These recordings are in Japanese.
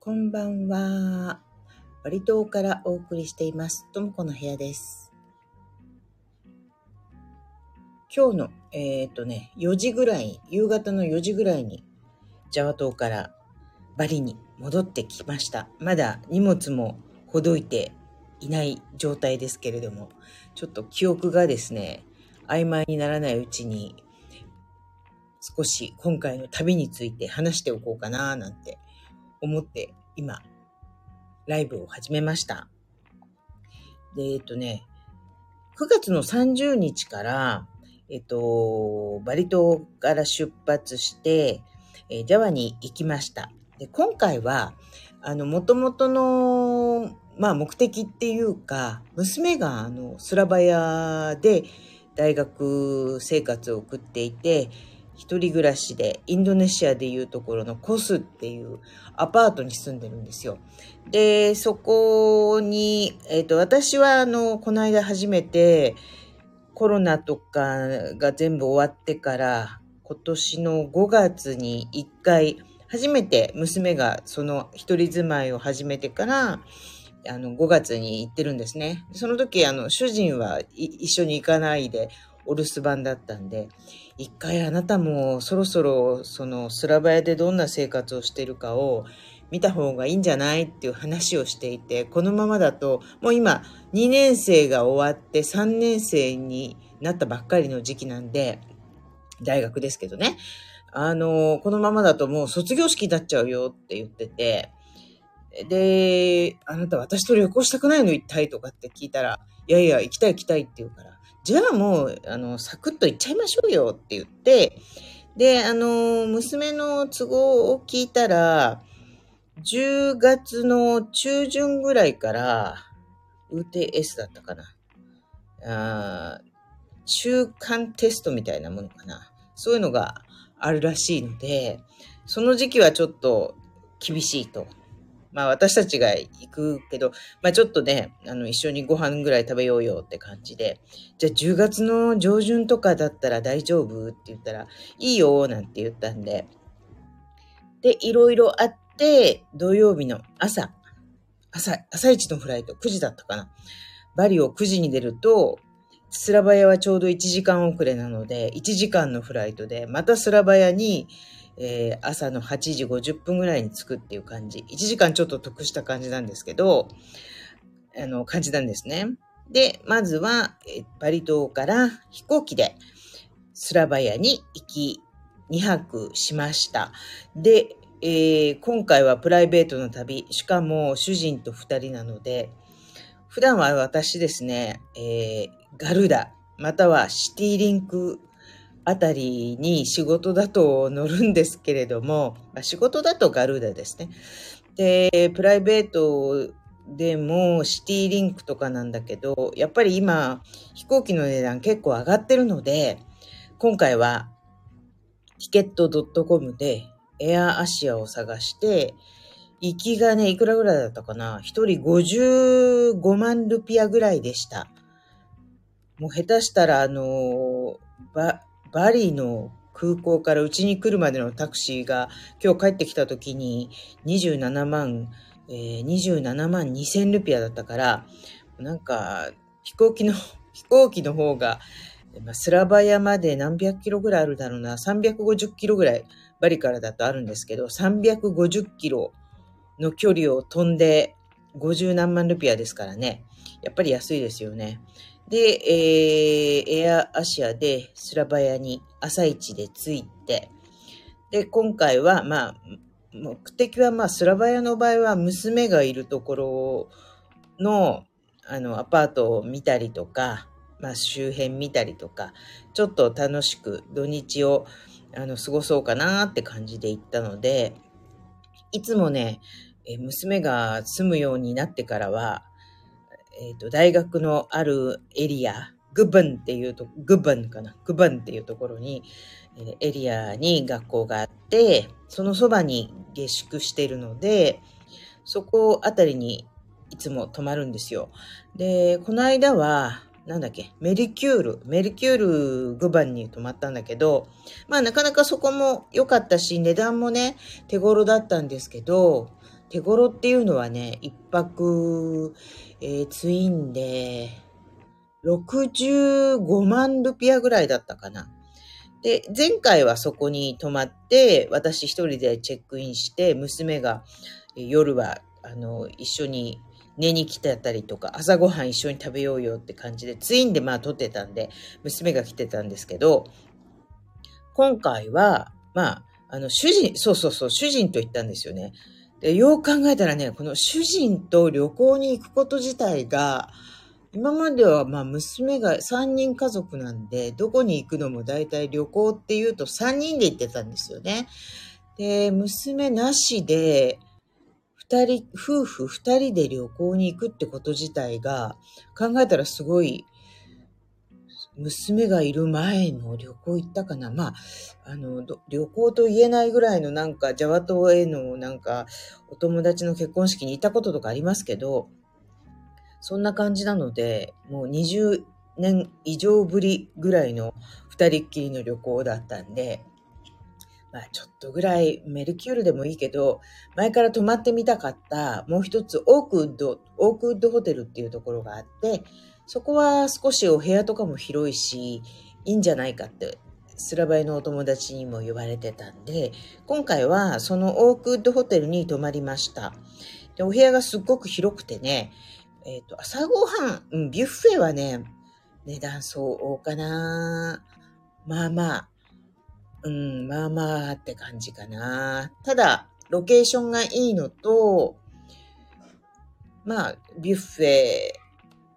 こんばんは。バリ島からお送りしています。ともこの部屋です。今日の、えっ、とね、4時ぐらい、夕方の4時ぐらいに、ジャワ島からバリに戻ってきました。まだ荷物もほどいていない状態ですけれども、ちょっと記憶がですね、曖昧にならないうちに、少し今回の旅について話しておこうかななんて思って今、ライブを始めました。で、えっとね、9月の30日から、えっと、バリ島から出発して、えジャワに行きました。で、今回は、あの、元々の、まあ、目的っていうか、娘が、あの、スラバヤで大学生活を送っていて、一人暮らしで、インドネシアでいうところのコスっていうアパートに住んでるんですよ。で、そこに、えっ、と、私は、あの、この間初めて、コロナとかが全部終わってから、今年の5月に1回、初めて娘がその一人住まいを始めてから、あの、5月に行ってるんですね。その時、あの、主人は一緒に行かないで、お留守番だったんで、一回あなたもそろそろそのスラバヤでどんな生活をしてるかを見た方がいいんじゃないっていう話をしていて、このままだともう今2年生が終わって3年生になったばっかりの時期なんで、大学ですけどね。あの、このままだともう卒業式になっちゃうよって言ってて、で、あなた私と旅行したくないの？一体とかって聞いたら、いやいや、行きたい行きたいって言うから、じゃあもう、あの、サクッと行っちゃいましょうよって言って、で、あの、娘の都合を聞いたら、10月の中旬ぐらいから、ウーテ S だったかな。あ中間テストみたいなものかな。そういうのがあるらしいので、その時期はちょっと厳しいと。まあ私たちが行くけど、まあちょっとね、あの一緒にご飯ぐらい食べようよって感じで、じゃあ10月の上旬とかだったら大丈夫って言ったら、いいよなんて言ったんで、で、いろいろあって、土曜日の朝、朝、朝一のフライト、9時だったかな。バリを9時に出ると、スラバヤはちょうど1時間遅れなので、1時間のフライトで、またスラバヤに、えー朝の8時50分ぐらいに着くっていう感じ。1時間ちょっと得した感じなんですけど、あの、感じなんですね。で、まずは、えバリ島から飛行機でスラバヤに行き、2泊しました。で、えー今回はプライベートの旅、しかも主人と2人なので、普段は私ですね、えーガルダ、またはシティリンクあたりに仕事だと乗るんですけれども、まあ仕事だとガルーダですね。で、プライベートでもシティリンクとかなんだけど、やっぱり今飛行機の値段結構上がってるので、今回はチケット .com でエアアシアを探して、行きがね、いくらぐらいだったかな？一人55万ルピアぐらいでした。もう下手したら、あのー、バリの空港からうちに来るまでのタクシーが今日帰ってきた時に27万、えー27万2千ルピアだったから、なんか飛行機の、飛行機の方が、スラバヤまで何百キロぐらいあるだろうな、350キロぐらいバリからだとあるんですけど、350キロの距離を飛んで50何万ルピアですからね。やっぱり安いですよね。で、えーエアアシアでスラバヤに朝一で着いて、で、今回は、まあ、目的は、まあ、スラバヤの場合は娘がいるところの、あの、アパートを見たりとか、まあ、周辺見たりとか、ちょっと楽しく土日を、あの、過ごそうかなって感じで行ったので、いつもね、娘が住むようになってからは、えっ、と、大学のあるエリア、グブンっていうと、グブンかなグブンっていうところに、えエリアに学校があって、そのそばに下宿しているので、そこあたりにいつも泊まるんですよ。で、この間は、なんだっけ、メリキュール、メリキュール5番に泊まったんだけど、まあなかなかそこも良かったし、値段もね、手頃だったんですけど、手頃っていうのはね、一泊、えー、ツインで、65万ルピアぐらいだったかな。で、前回はそこに泊まって、私一人でチェックインして、娘が夜は、あの、一緒に寝に来てたりとか、朝ごはん一緒に食べようよって感じで、ツインでまあ撮ってたんで、娘が来てたんですけど、今回は、まあ、あの、主人、そうそうそう、主人と言ったんですよね。で、よう考えたらね、この主人と旅行に行くこと自体が、今まではまあ娘が3人家族なんで、どこに行くのも大体旅行っていうと3人で行ってたんですよね。で、娘なしで、二人、夫婦二人で旅行に行くってこと自体が、考えたらすごい、娘がいる前の旅行行ったかな。まあ、あの、旅行と言えないぐらいのなんか、ジャワ島へのなんか、お友達の結婚式に行ったこととかありますけど、そんな感じなので、もう20年以上ぶりぐらいの二人っきりの旅行だったんで、まあちょっとぐらいメルキュールでもいいけど、前から泊まってみたかったもう一つオークウッド、オークウッドホテルっていうところがあって、そこは少しお部屋とかも広いし、いいんじゃないかって、スラバイのお友達にも言われてたんで、今回はそのオークウッドホテルに泊まりました。で、お部屋がすっごく広くてね、えっ、ー、と、朝ごはん、うん、ビュッフェはね、値段そうかなまあまあ、うん、まあまあって感じかな。ただ、ロケーションがいいのと、まあ、ビュッフェ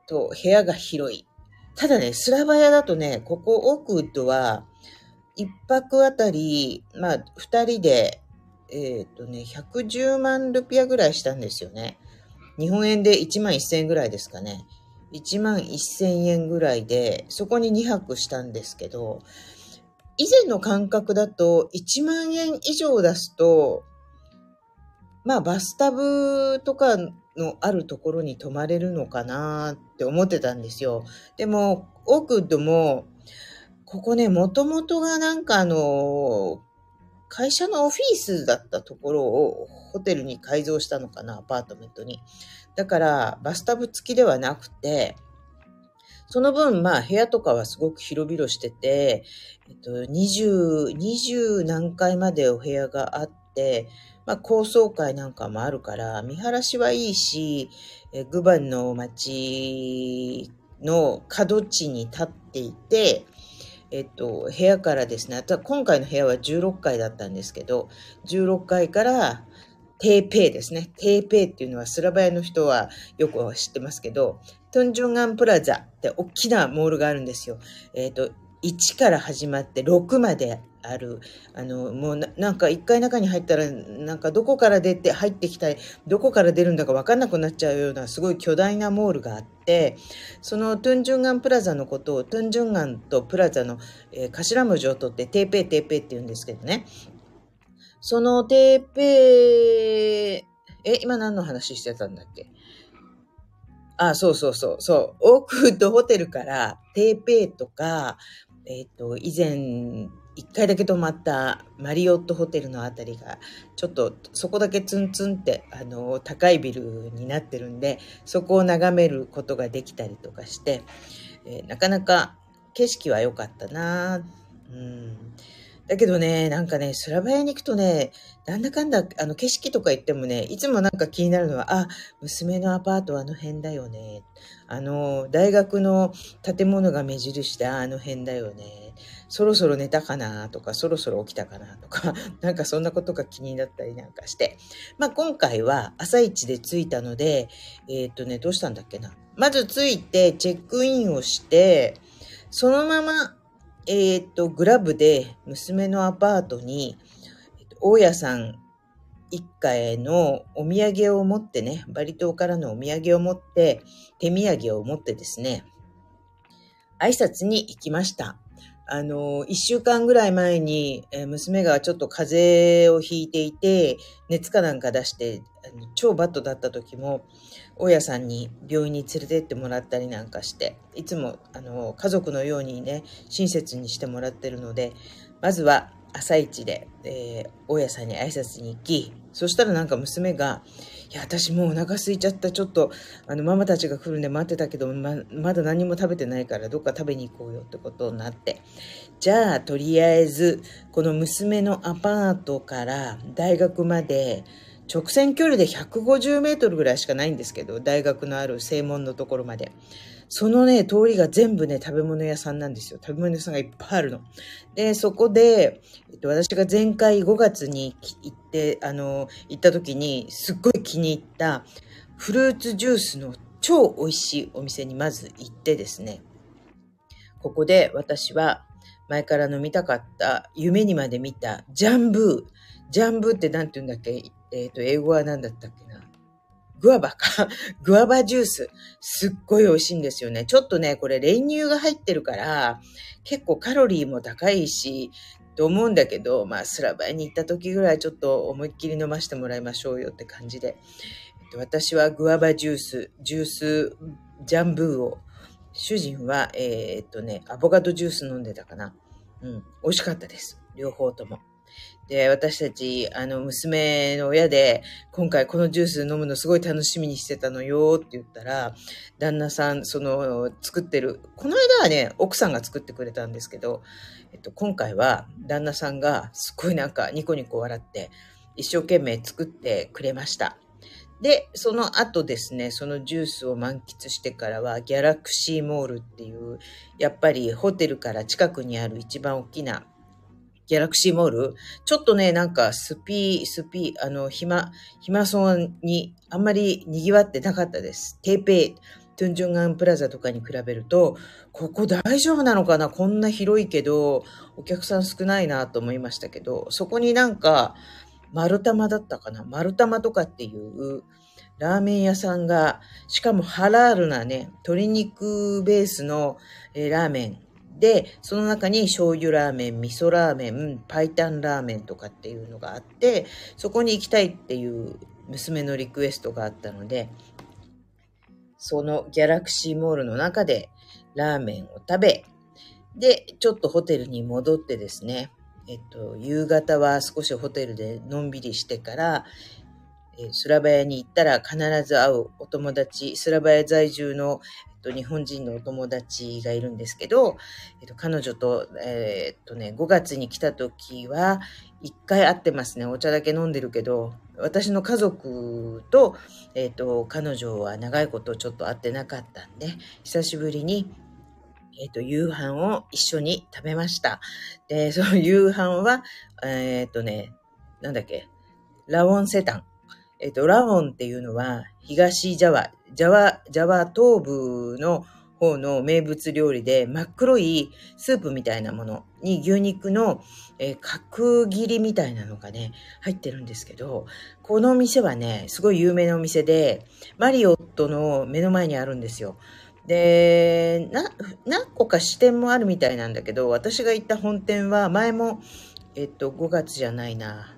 と部屋が広い。ただね、スラバ屋だとね、ここオークウッドは、一泊あたり、まあ、二人で、えっ、ー、とね、110万ルピアぐらいしたんですよね。日本円で1万1000円ぐらいですかね。1万1000円ぐらいで、そこに2泊したんですけど、以前の感覚だと1万円以上出すと、まあバスタブとかのあるところに泊まれるのかなって思ってたんですよ。でも、オークッドも、ここね、もともとがなんかあの、会社のオフィスだったところをホテルに改造したのかな、アパートメントに。だから、バスタブ付きではなくて、その分、まあ、部屋とかはすごく広々してて、えっと、20、20何階までお部屋があって、まあ、高層階なんかもあるから、見晴らしはいいし、えグバンの街の角地に立っていて、えっと、部屋からですね、あとは今回の部屋は16階だったんですけど、16階からテーペイですね。テーペイっていうのはスラバヤの人はよく知ってますけど、トンジョンガンプラザって大きなモールがあるんですよ。えっ、ー、と、1から始まって6まである。あの、もうなんか一回中に入ったら、なんかどこから出て、入ってきたい、どこから出るんだかわかんなくなっちゃうようなすごい巨大なモールがあって、そのトゥンジュンガンプラザのことをトゥンジュンガンとプラザの、えー、頭文字を取ってテーペーテーペーって言うんですけどね。そのテーペー、え、今何の話してたんだっけ？あ、そうそうそう、そう。オークウッドホテルからテーペイとか、えっ、ー、と、以前、一回だけ泊まったマリオットホテルのあたりが、ちょっとそこだけツンツンって、あの、高いビルになってるんで、そこを眺めることができたりとかして、えー、なかなか景色は良かったな。うん。だけどね、なんかね、スラバヤに行くとね、なんだかんだ、あの、景色とか言ってもね、いつもなんか気になるのは、あ、娘のアパートはあの辺だよね。あの、大学の建物が目印であの辺だよね。そろそろ寝たかなとか、そろそろ起きたかなとか、なんかそんなことが気になったりなんかして。まあ今回は朝一で着いたので、えっ、とね、どうしたんだっけな。まず着いて、チェックインをして、そのままえっ、と、グラブで娘のアパートに、大家さん一家へのお土産を持ってね、バリ島からのお土産を持って、手土産を持ってですね、挨拶に行きました。あの、一週間ぐらい前に、え、娘がちょっと風邪をひいていて、熱かなんか出して、超バットだった時も、大家さんに病院に連れてってもらったりなんかして、いつも、あの、家族のようにね、親切にしてもらってるので、まずは朝一で、えー、大家さんに挨拶に行き、そしたらなんか娘が、いや、私もうお腹空いちゃった。ちょっと、あの、ママたちが来るんで待ってたけど、ま、まだ何も食べてないから、どっか食べに行こうよってことになって。じゃあ、とりあえず、この娘のアパートから大学まで、直線距離で150メートルぐらいしかないんですけど、大学のある正門のところまで。そのね、通りが全部ね、食べ物屋さんなんですよ。食べ物屋さんがいっぱいあるの。で、そこで、えっと、私が前回5月に行って、あの、行った時に、すっごい気に入ったフルーツジュースの超美味しいお店にまず行ってですね、ここで私は前から飲みたかった夢にまで見たジャンブー。ジャンブって何て言うんだっけ？えっ、ー、と、英語は何だったっけな？グアバか。グアバジュース。すっごい美味しいんですよね。ちょっとね、これ練乳が入ってるから、結構カロリーも高いし、と思うんだけど、まあ、スラバイに行った時ぐらいちょっと思いっきり飲ませてもらいましょうよって感じで。えっと、私はグアバジュース、ジュース、ジャンブーを、主人は、えー、っとね、アボカドジュース飲んでたかな。うん、美味しかったです。両方とも。で、私たち、あの、娘の親で、今回このジュース飲むのすごい楽しみにしてたのよって言ったら、旦那さん、その、作ってる、この間はね、奥さんが作ってくれたんですけど、えっと、今回は旦那さんがすっごいなんかニコニコ笑って、一生懸命作ってくれました。で、その後ですね、そのジュースを満喫してからは、ギャラクシーモールっていう、やっぱりホテルから近くにある一番大きなギャラクシーモールちょっとね、なんかスピー、スピー、あの、暇、暇そうにあんまり賑わってなかったです。テーペイ、トゥンジュンガンプラザとかに比べると、ここ大丈夫なのかな？こんな広いけど、お客さん少ないなと思いましたけど、そこになんか、丸玉だったかな？丸玉とかっていうラーメン屋さんが、しかもハラールなね、鶏肉ベースの、えー、ラーメンで、その中に醤油ラーメン、味噌ラーメン、パイタンラーメンとかっていうのがあって、そこに行きたいっていう娘のリクエストがあったので、そのギャラクシーモールの中でラーメンを食べ、で、ちょっとホテルに戻ってですね、えっと、夕方は少しホテルでのんびりしてから、えスラバヤに行ったら必ず会うお友達、スラバヤ在住のと、日本人のお友達がいるんですけど、えっと、彼女と、えー、っとね、5月に来た時は、一回会ってますね。お茶だけ飲んでるけど、私の家族と、えっと、彼女は長いことちょっと会ってなかったんで、久しぶりに、えっと、夕飯を一緒に食べました。で、その夕飯は、えー、っとね、なんだっけ、ラオンセタン。えっと、ラオンっていうのは、東ジャワ、ジャワ、ジャワ東部の方の名物料理で真っ黒いスープみたいなものに牛肉の、えー、角切りみたいなのがね、入ってるんですけど、このお店はね、すごい有名なお店で、マリオットの目の前にあるんですよ。で、な、何個か支店もあるみたいなんだけど、私が行った本店は前も、えっと、5月じゃないな。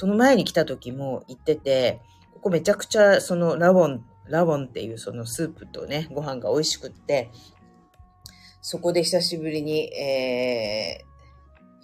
その前に来た時も行ってて、ここめちゃくちゃそのラボン、ラボンっていうそのスープとね、ご飯が美味しくって、そこで久しぶりに、え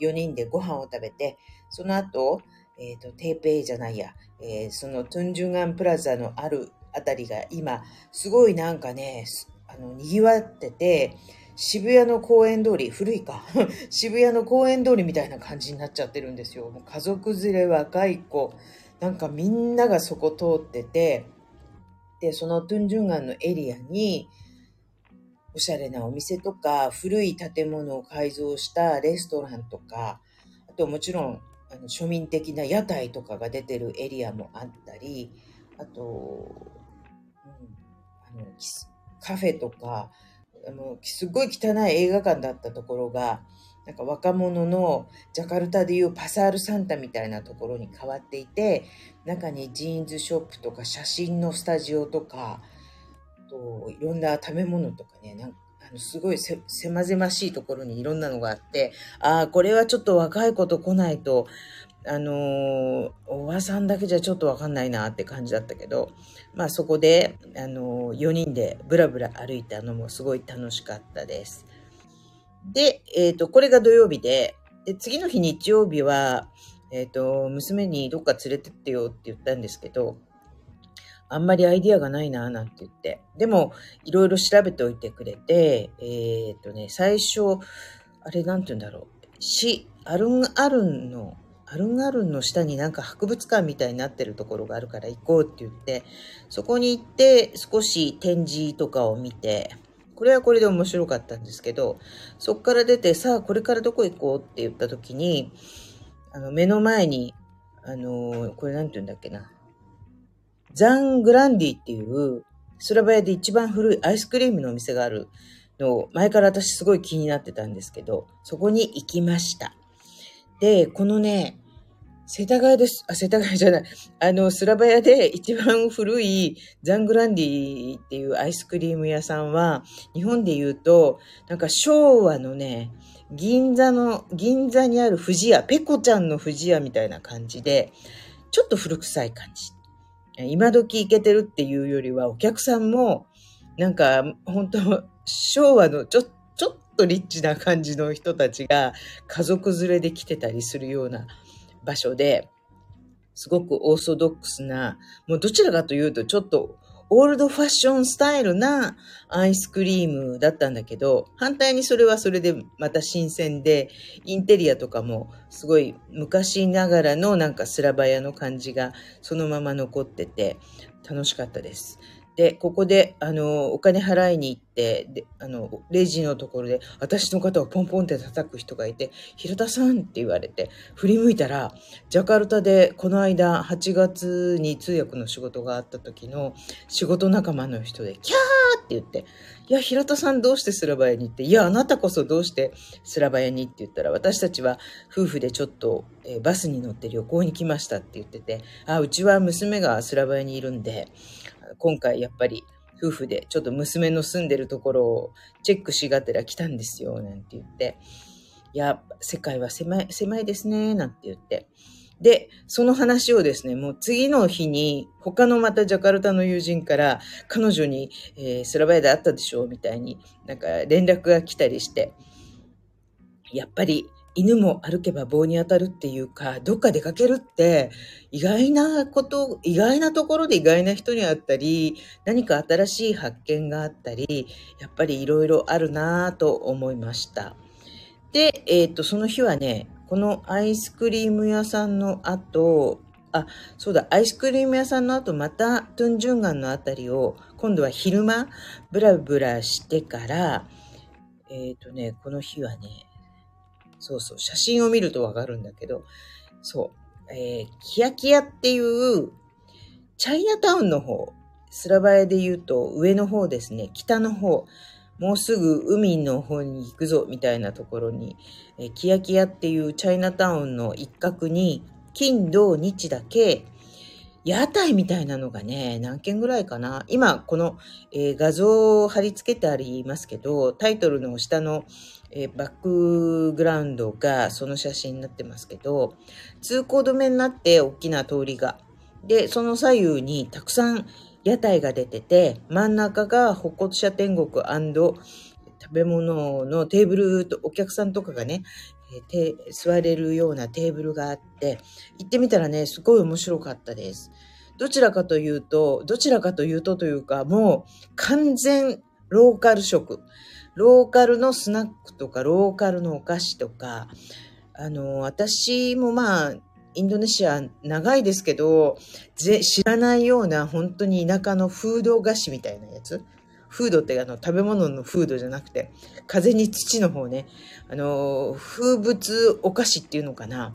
ー、4人でご飯を食べて、その後、えっ、ー、と、テーペイじゃないや、えー、そのトゥンジュンアンプラザのあるあたりが今、すごいなんかね、あの、賑わってて、渋谷の公園通り、古いか。渋谷の公園通りみたいな感じになっちゃってるんですよ。もう家族連れ、若い子、なんかみんながそこ通ってて、で、そのトゥンジュンガンのエリアに、おしゃれなお店とか、古い建物を改造したレストランとか、あともちろん、あの庶民的な屋台とかが出てるエリアもあったり、あと、うん、あのカフェとか、あの、すごい汚い映画館だったところが、なんか若者のジャカルタでいうパサールサンタみたいなところに変わっていて、中にジーンズショップとか写真のスタジオとか、といろんな食べ物とかね、なんかあのすごいせ狭々しいところにいろんなのがあって、ああ、これはちょっと若い子と来ないと、あのおばさんだけじゃちょっとわかんないなって感じだったけど、まあそこで、あの4人でブラブラ歩いたのもすごい楽しかったです。で、えっ、と、これが土曜日で、で、次の日日曜日は、えっ、と、娘にどっか連れてってよって言ったんですけど、あんまりアイディアがないな、なんて言って。でも、いろいろ調べておいてくれて、えっ、とね、最初、あれなんて言うんだろう。し、アルンアルンの、アルンアルンの下になんか博物館みたいになってるところがあるから行こうって言って、そこに行って少し展示とかを見て、これはこれで面白かったんですけど、そこから出て、さあこれからどこ行こうって言った時に、あの、目の前に、あの、これなんて言うんだっけな。ザン・グランディっていう、スラバヤで一番古いアイスクリームのお店があるのを、前から私すごい気になってたんですけど、そこに行きました。で、このね、世田谷です。あ、世田谷じゃない。あの、スラバヤで一番古いザングランディっていうアイスクリーム屋さんは、日本で言うと、なんか昭和のね、銀座の、銀座にある富士屋、ペコちゃんの富士屋みたいな感じで、ちょっと古臭い感じ。今時行けてるっていうよりは、お客さんも、なんか、本当昭和のちょ、ちょっとリッチな感じの人たちが家族連れで来てたりするような場所で、すごくオーソドックスな、もうどちらかというとちょっとオールドファッションスタイルなアイスクリームだったんだけど、反対にそれはそれでまた新鮮で、インテリアとかもすごい昔ながらのなんかスラバヤの感じがそのまま残ってて楽しかったです。で、ここで、あの、お金払いに行って、で、あの、レジのところで、私の肩をポンポンって叩く人がいて、平田さんって言われて、振り向いたら、ジャカルタでこの間8月に通訳の仕事があった時の仕事仲間の人で、キャー！って言って、いや、平田さんどうしてスラバヤに行って、いや、あなたこそどうしてスラバヤに？って言ったら、私たちは夫婦でちょっと、えバスに乗って旅行に来ましたって言ってて、あ、うちは娘がスラバヤにいるんで、今回やっぱり夫婦でちょっと娘の住んでるところをチェックしがてら来たんですよ、なんて言って。いや、世界は狭い、狭いですね、なんて言って。で、その話をですね、もう次の日に、他のまたジャカルタの友人から、彼女に、えースラバヤで会ったでしょうみたいに、なんか連絡が来たりして、やっぱり犬も歩けば棒に当たるっていうか、どっか出かけるって、意外なこと、意外なところで意外な人に会ったり、何か新しい発見があったり、やっぱりいろいろあるなぁと思いました。で、えっ、と、その日はね、このアイスクリーム屋さんの後、あ、そうだ、アイスクリーム屋さんの後、またトゥンジュンガンのあたりを、今度は昼間、ブラブラしてから、えっ、とね、この日はね、そうそう、写真を見るとわかるんだけど、そう、えー、キヤキヤっていう、チャイナタウンの方、スラバヤで言うと上の方ですね、北の方、もうすぐ海の方に行くぞみたいなところに、えーキヤキヤっていうチャイナタウンの一角に、金、土、日だけ、屋台みたいなのがね、何件ぐらいかな。今、この、えー画像を貼り付けてありますけど、タイトルの下の、えーバックグラウンドがその写真になってますけど、通行止めになって大きな通りが。で、その左右にたくさん屋台が出てて、真ん中が歩行者天国食べ物のテーブルとお客さんとかがね、えー座れるようなテーブルがあって、行ってみたらね、すごい面白かったです。どちらかというと、どちらかというとというか、もう完全ローカル食。ローカルのスナックとか、ローカルのお菓子とか、あの、私もまあ、インドネシア長いですけど、ぜ知らないような本当に田舎のフード菓子みたいなやつ。フードってあの食べ物のフードじゃなくて、風に土の方ね。あの、風物お菓子っていうのかな。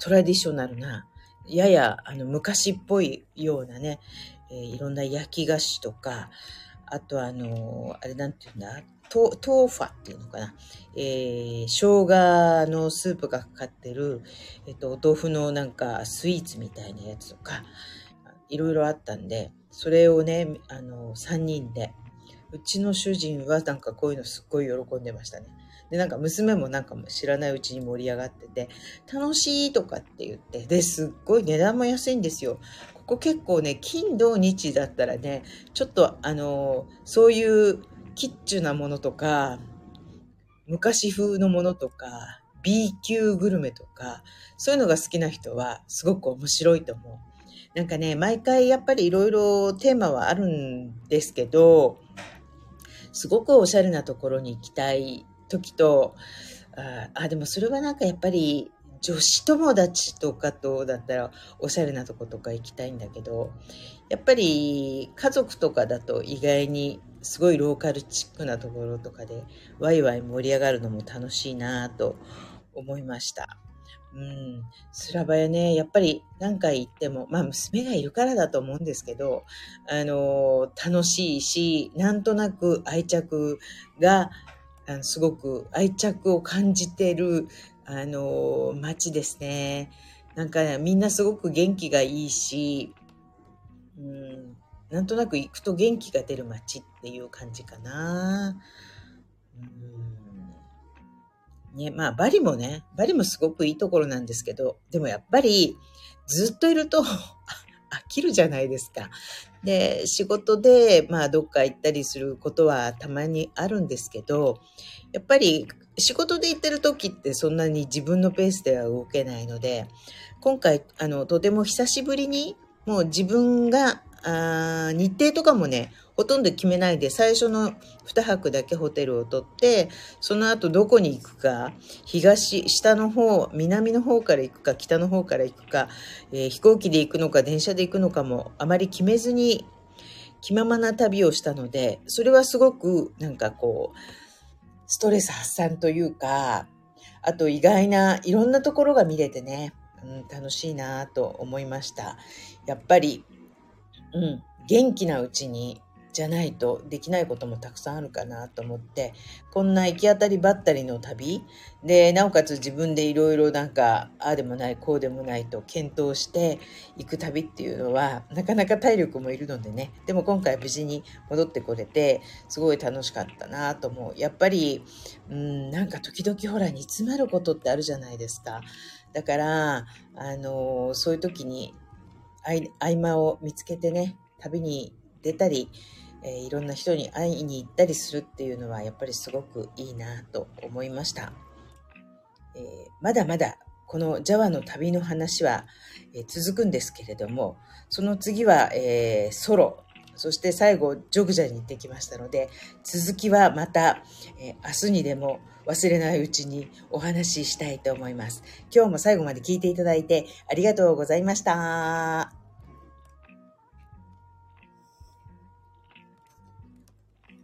トラディショナルな、ややあの昔っぽいようなね、えーいろんな焼き菓子とか、あとあの、あれなんていうんだ、トトーファっていうのかな？えー、生姜のスープがかかってる、えっと、お豆腐のなんかスイーツみたいなやつとか、いろいろあったんで、それをね、あの、3人で、うちの主人はなんかこういうのすっごい喜んでましたね。で、なんか娘もなんかも知らないうちに盛り上がってて、楽しいとかって言って、で、すっごい値段も安いんですよ。ここ結構ね、金土日だったらね、ちょっとあの、そういうキッチュなものとか、昔風のものとか、B 級グルメとか、そういうのが好きな人はすごく面白いと思う。なんかね、毎回やっぱりいろいろテーマはあるんですけど、すごくおしゃれなところに行きたい時と、ああ、でもそれはなんかやっぱり女子友達とかとだったらおしゃれなとことか行きたいんだけど、やっぱり家族とかだと意外にすごいローカルチックなところとかでワイワイ盛り上がるのも楽しいなと思いました。うん、スラバヤね、やっぱり何回行っても、まあ娘がいるからだと思うんですけど、あの、楽しいし、なんとなく愛着が、あのすごく愛着を感じてる、あの、街ですね。なんか、ねみんなすごく元気がいいし、うん、なんとなく行くと元気が出る街っていう感じかな。うんね、まあ、バリもね、バリもすごくいいところなんですけど、でもやっぱり、ずっといると 飽きるじゃないですか。で、仕事で、まあ、どっか行ったりすることはたまにあるんですけど、やっぱり仕事で行ってる時ってそんなに自分のペースでは動けないので、今回、あの、とても久しぶりに、もう自分が、あ日程とかもね、ほとんど決めないで最初の2泊だけホテルを取ってその後どこに行くか東下の方南の方から行くか北の方から行くか、えー、飛行機で行くのか電車で行くのかもあまり決めずに気ままな旅をしたのでそれはすごくなんかこうストレス発散というかあと意外ないろんなところが見れてね、うん、楽しいなと思いました。やっぱりうん元気なうちにじゃないとできないこともたくさんあるかなと思って、こんな行き当たりばったりの旅で、なおかつ自分でいろいろなんか、ああでもない、こうでもないと検討して行く旅っていうのは、なかなか体力もいるのでね、でも今回無事に戻ってこれて、すごい楽しかったなと思う。やっぱり、うん、なんか時々ほら煮詰まることってあるじゃないですか。だから、あのそういう時に合間を見つけてね、旅に出たり、えー、いろんな人に会いに行ったりするっていうのはやっぱりすごくいいなと思いました。えー、まだまだこのジャワの旅の話は、えー、続くんですけれども、その次は、え、ソロ、そして最後、ジョグジャに行ってきましたので、続きはまた、え明日にでも忘れないうちにお話ししたいと思います。今日も最後まで聞いていただいてありがとうございました。